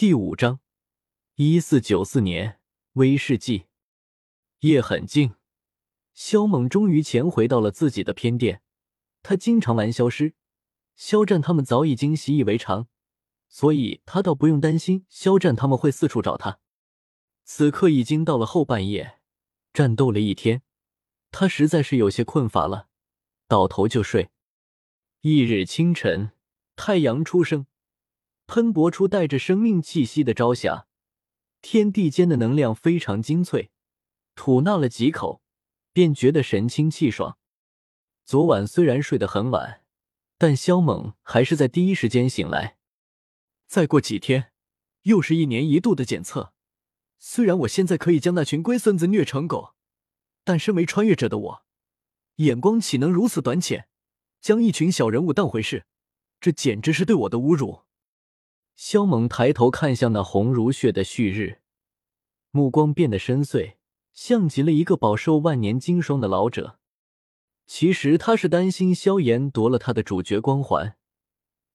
第五章，一四九四年威士忌。夜很静，萧猛终于潜回到了自己的偏殿。他经常玩消失，肖战他们早已经习以为常，所以他倒不用担心肖战他们会四处找他。此刻已经到了后半夜，战斗了一天，他实在是有些困乏了，倒头就睡。翌日清晨，太阳初升。喷薄出带着生命气息的朝霞，天地间的能量非常精粹。吐纳了几口，便觉得神清气爽。昨晚虽然睡得很晚，但萧猛还是在第一时间醒来。再过几天，又是一年一度的检测。虽然我现在可以将那群龟孙子虐成狗，但身为穿越者的我，眼光岂能如此短浅，将一群小人物当回事？这简直是对我的侮辱！萧猛抬头看向那红如血的旭日，目光变得深邃，像极了一个饱受万年经霜的老者。其实他是担心萧炎夺了他的主角光环。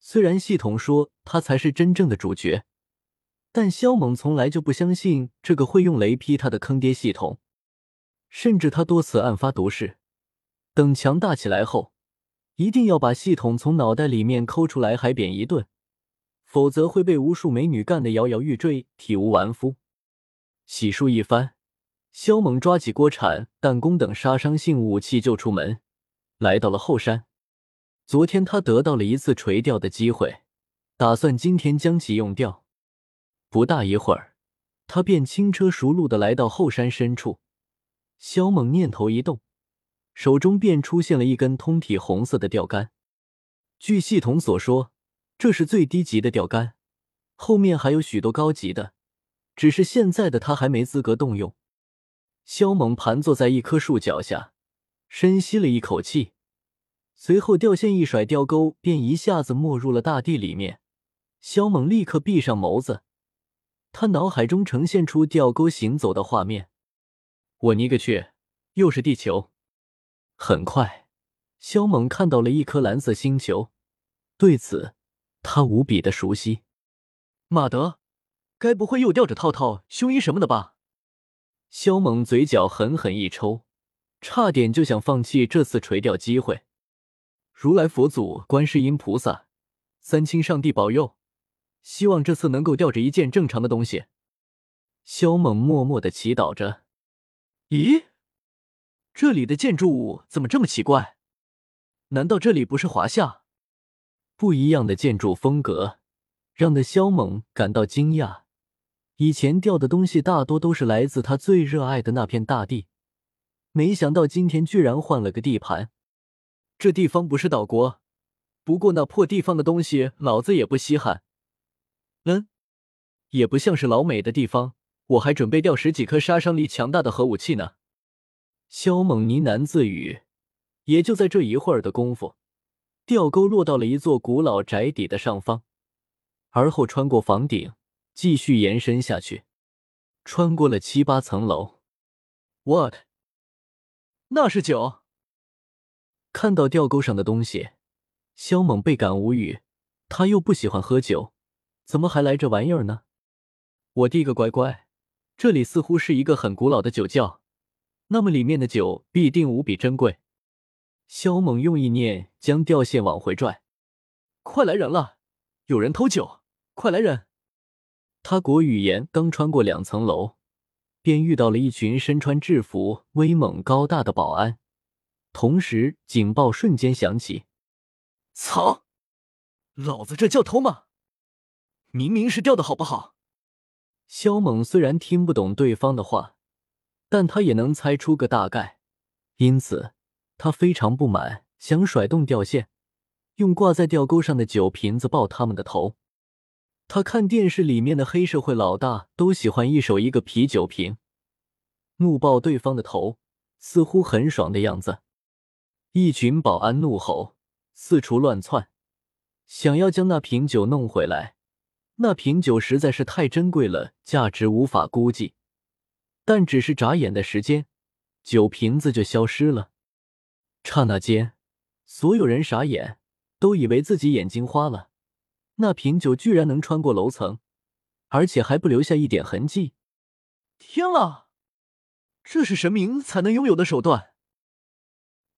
虽然系统说他才是真正的主角，但萧猛从来就不相信这个会用雷劈他的坑爹系统。甚至他多次暗发毒誓，等强大起来后，一定要把系统从脑袋里面抠出来，海扁一顿。否则会被无数美女干得摇摇欲坠，体无完肤。洗漱一番，萧猛抓起锅铲、弹弓等杀伤性武器就出门，来到了后山。昨天他得到了一次垂钓的机会，打算今天将其用掉。不大一会儿，他便轻车熟路的来到后山深处。萧猛念头一动，手中便出现了一根通体红色的钓竿。据系统所说。这是最低级的钓竿，后面还有许多高级的，只是现在的他还没资格动用。萧猛盘坐在一棵树脚下，深吸了一口气，随后钓线一甩，钓钩便一下子没入了大地里面。萧猛立刻闭上眸子，他脑海中呈现出钓钩行走的画面。我尼个去，又是地球！很快，萧猛看到了一颗蓝色星球，对此。他无比的熟悉，马德，该不会又吊着套套、胸衣什么的吧？萧猛嘴角狠狠一抽，差点就想放弃这次垂钓机会。如来佛祖、观世音菩萨、三清上帝保佑，希望这次能够钓着一件正常的东西。萧猛默默的祈祷着。咦，这里的建筑物怎么这么奇怪？难道这里不是华夏？不一样的建筑风格，让的肖猛感到惊讶。以前钓的东西大多都是来自他最热爱的那片大地，没想到今天居然换了个地盘。这地方不是岛国，不过那破地方的东西老子也不稀罕。嗯，也不像是老美的地方，我还准备钓十几颗杀伤力强大的核武器呢。肖猛呢喃自语。也就在这一会儿的功夫。钓钩落到了一座古老宅邸的上方，而后穿过房顶，继续延伸下去，穿过了七八层楼。What？那是酒？看到钓钩上的东西，萧猛倍感无语。他又不喜欢喝酒，怎么还来这玩意儿呢？我滴个乖乖，这里似乎是一个很古老的酒窖，那么里面的酒必定无比珍贵。萧猛用意念将吊线往回拽，快来人了！有人偷酒，快来人！他国语言刚穿过两层楼，便遇到了一群身穿制服、威猛高大的保安，同时警报瞬间响起：“操！老子这叫偷吗？明明是钓的好不好？”萧猛虽然听不懂对方的话，但他也能猜出个大概，因此。他非常不满，想甩动钓线，用挂在钓钩上的酒瓶子爆他们的头。他看电视里面的黑社会老大都喜欢一手一个啤酒瓶，怒爆对方的头，似乎很爽的样子。一群保安怒吼，四处乱窜，想要将那瓶酒弄回来。那瓶酒实在是太珍贵了，价值无法估计。但只是眨眼的时间，酒瓶子就消失了。刹那间，所有人傻眼，都以为自己眼睛花了。那瓶酒居然能穿过楼层，而且还不留下一点痕迹。天啊，这是神明才能拥有的手段！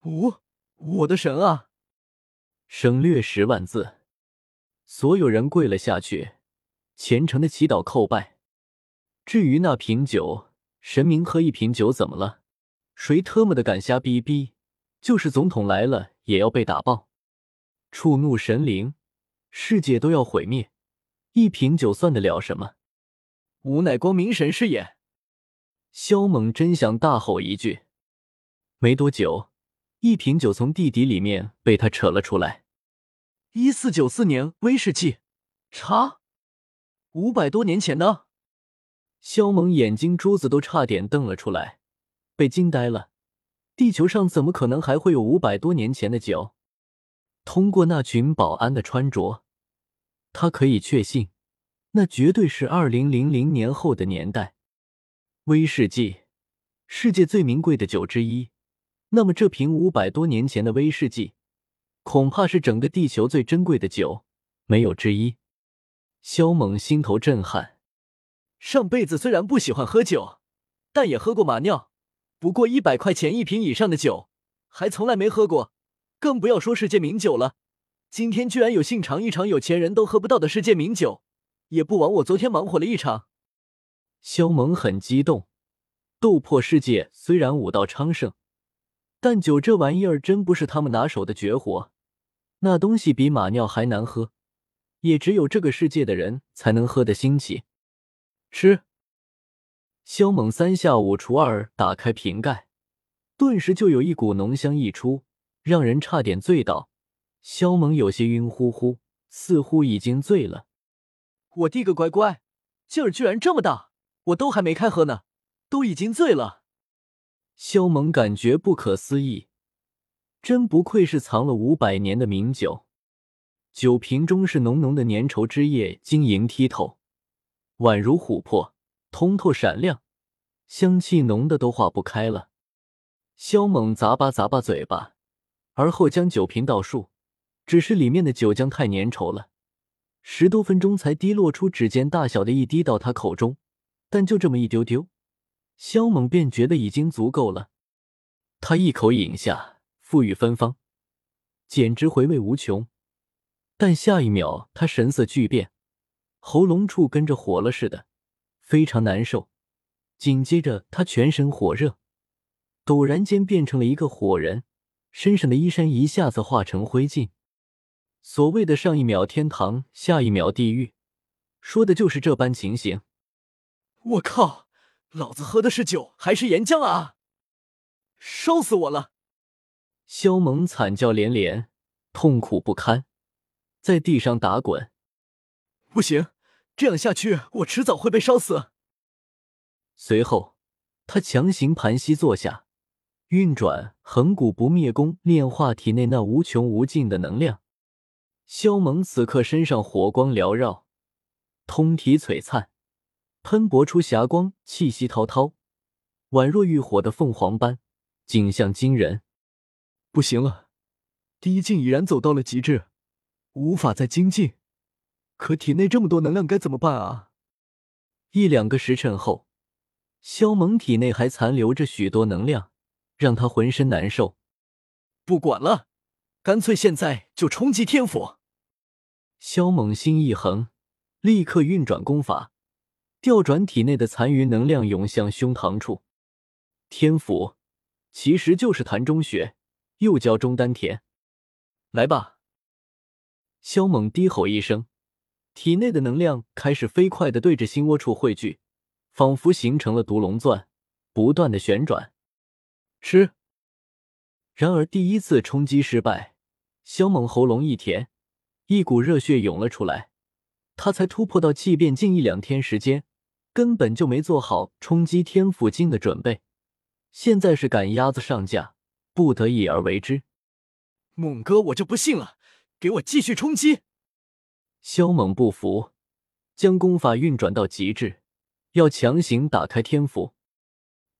我我的神啊！省略十万字，所有人跪了下去，虔诚的祈祷叩拜。至于那瓶酒，神明喝一瓶酒怎么了？谁特么的敢瞎逼逼？就是总统来了也要被打爆！触怒神灵，世界都要毁灭。一瓶酒算得了什么？吾乃光明神是也！萧猛真想大吼一句。没多久，一瓶酒从地底里面被他扯了出来。一四九四年威士忌，茶，五百多年前呢。萧猛眼睛珠子都差点瞪了出来，被惊呆了。地球上怎么可能还会有五百多年前的酒？通过那群保安的穿着，他可以确信，那绝对是二零零零年后的年代。威士忌，世界最名贵的酒之一。那么这瓶五百多年前的威士忌，恐怕是整个地球最珍贵的酒，没有之一。肖猛心头震撼，上辈子虽然不喜欢喝酒，但也喝过马尿。不过一百块钱一瓶以上的酒，还从来没喝过，更不要说世界名酒了。今天居然有幸尝一场有钱人都喝不到的世界名酒，也不枉我昨天忙活了一场。肖萌很激动。斗破世界虽然武道昌盛，但酒这玩意儿真不是他们拿手的绝活。那东西比马尿还难喝，也只有这个世界的人才能喝得兴起。吃。萧猛三下五除二打开瓶盖，顿时就有一股浓香溢出，让人差点醉倒。萧猛有些晕乎乎，似乎已经醉了。我滴个乖乖，劲儿居然这么大！我都还没开喝呢，都已经醉了。萧猛感觉不可思议，真不愧是藏了五百年的名酒。酒瓶中是浓浓的粘稠汁液，晶莹剔透，宛如琥珀。通透闪亮，香气浓的都化不开了。萧猛咂巴咂巴嘴巴，而后将酒瓶倒数，只是里面的酒浆太粘稠了，十多分钟才滴落出指尖大小的一滴到他口中，但就这么一丢丢，萧猛便觉得已经足够了。他一口饮下，馥郁芬芳，简直回味无穷。但下一秒，他神色巨变，喉咙处跟着火了似的。非常难受，紧接着他全身火热，陡然间变成了一个火人，身上的衣衫一下子化成灰烬。所谓的上一秒天堂，下一秒地狱，说的就是这般情形。我靠，老子喝的是酒还是岩浆啊？烧死我了！萧猛惨叫连连，痛苦不堪，在地上打滚。不行。这样下去，我迟早会被烧死。随后，他强行盘膝坐下，运转恒古不灭功，炼化体内那无穷无尽的能量。萧猛此刻身上火光缭绕，通体璀璨，喷薄出霞光，气息滔滔，宛若浴火的凤凰般，景象惊人。不行了，第一境已然走到了极致，无法再精进。可体内这么多能量该怎么办啊？一两个时辰后，萧猛体内还残留着许多能量，让他浑身难受。不管了，干脆现在就冲击天府！萧猛心一横，立刻运转功法，调转体内的残余能量涌向胸膛处。天府其实就是潭中穴，又叫中丹田。来吧！萧猛低吼一声。体内的能量开始飞快的对着心窝处汇聚，仿佛形成了毒龙钻，不断的旋转。吃。然而第一次冲击失败，萧猛喉咙一甜，一股热血涌了出来。他才突破到气变境一两天时间，根本就没做好冲击天府境的准备。现在是赶鸭子上架，不得已而为之。猛哥，我就不信了，给我继续冲击！萧猛不服，将功法运转到极致，要强行打开天府。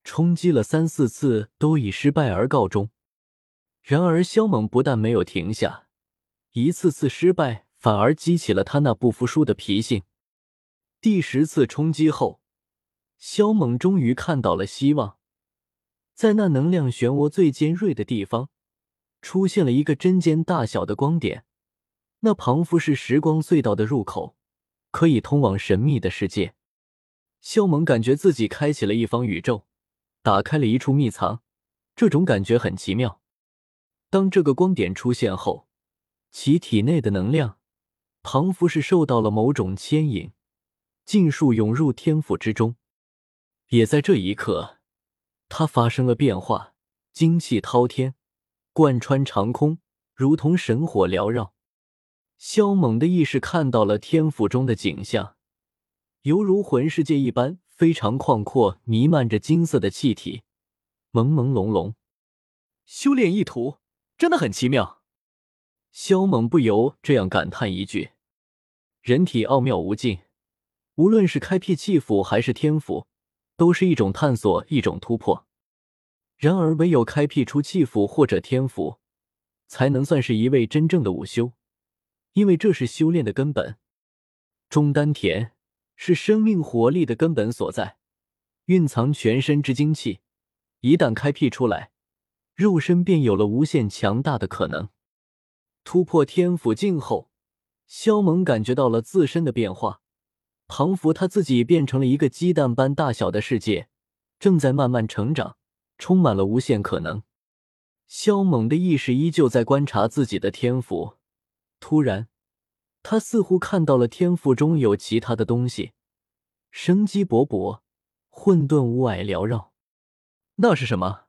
冲击了三四次，都以失败而告终。然而萧猛不但没有停下，一次次失败反而激起了他那不服输的脾性。第十次冲击后，萧猛终于看到了希望，在那能量漩涡最尖锐的地方，出现了一个针尖大小的光点。那庞佛是时光隧道的入口，可以通往神秘的世界。萧猛感觉自己开启了一方宇宙，打开了一处秘藏，这种感觉很奇妙。当这个光点出现后，其体内的能量，庞佛是受到了某种牵引，尽数涌入天府之中。也在这一刻，它发生了变化，精气滔天，贯穿长空，如同神火缭绕。萧猛的意识看到了天府中的景象，犹如魂世界一般，非常旷阔，弥漫着金色的气体，朦朦胧胧。修炼一途真的很奇妙。萧猛不由这样感叹一句：“人体奥妙无尽，无论是开辟气府还是天府，都是一种探索，一种突破。然而，唯有开辟出气府或者天府，才能算是一位真正的武修。”因为这是修炼的根本，中丹田是生命活力的根本所在，蕴藏全身之精气。一旦开辟出来，肉身便有了无限强大的可能。突破天府境后，萧猛感觉到了自身的变化，仿佛他自己变成了一个鸡蛋般大小的世界，正在慢慢成长，充满了无限可能。萧猛的意识依旧在观察自己的天赋。突然，他似乎看到了天赋中有其他的东西，生机勃勃，混沌雾霭缭绕。那是什么？